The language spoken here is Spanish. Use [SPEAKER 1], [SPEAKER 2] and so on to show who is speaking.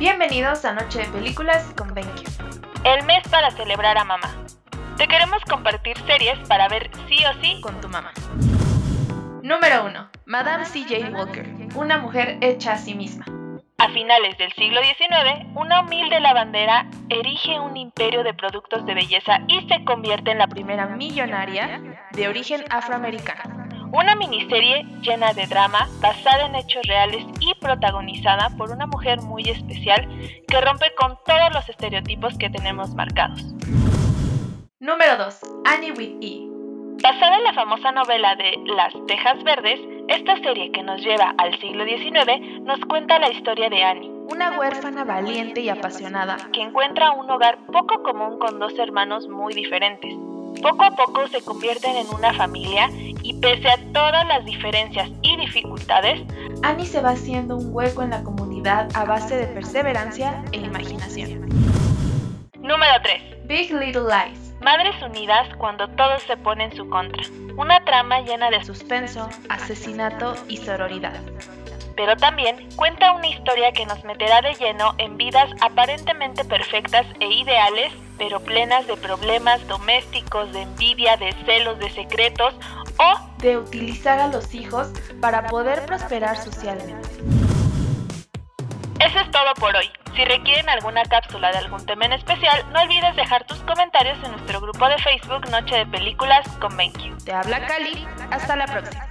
[SPEAKER 1] Bienvenidos a Noche de Películas con BenQ.
[SPEAKER 2] El mes para celebrar a mamá. Te queremos compartir series para ver sí o sí
[SPEAKER 1] con tu mamá. Número 1. Madame C.J. Walker, una mujer hecha a sí misma.
[SPEAKER 2] A finales del siglo XIX, una humilde lavandera erige un imperio de productos de belleza y se convierte en la primera millonaria de origen afroamericano. Una miniserie llena de drama, basada en hechos reales y protagonizada por una mujer muy especial que rompe con todos los estereotipos que tenemos marcados.
[SPEAKER 1] Número 2. Annie with E.
[SPEAKER 2] Basada en la famosa novela de Las Tejas Verdes, esta serie que nos lleva al siglo XIX nos cuenta la historia de Annie,
[SPEAKER 1] una huérfana valiente y apasionada
[SPEAKER 2] que encuentra un hogar poco común con dos hermanos muy diferentes. Poco a poco se convierten en una familia y pese a todas las diferencias y dificultades,
[SPEAKER 1] Annie se va haciendo un hueco en la comunidad a base de perseverancia e imaginación.
[SPEAKER 2] Número 3.
[SPEAKER 1] Big Little Lies.
[SPEAKER 2] Madres unidas cuando todo se pone en su contra. Una trama llena de
[SPEAKER 1] suspenso, asesinato y sororidad
[SPEAKER 2] pero también cuenta una historia que nos meterá de lleno en vidas aparentemente perfectas e ideales, pero plenas de problemas domésticos, de envidia, de celos, de secretos o
[SPEAKER 1] de utilizar a los hijos para poder prosperar socialmente.
[SPEAKER 2] Eso es todo por hoy. Si requieren alguna cápsula de algún tema en especial, no olvides dejar tus comentarios en nuestro grupo de Facebook Noche de Películas con BenQ.
[SPEAKER 1] Te habla Cali. Hasta la próxima.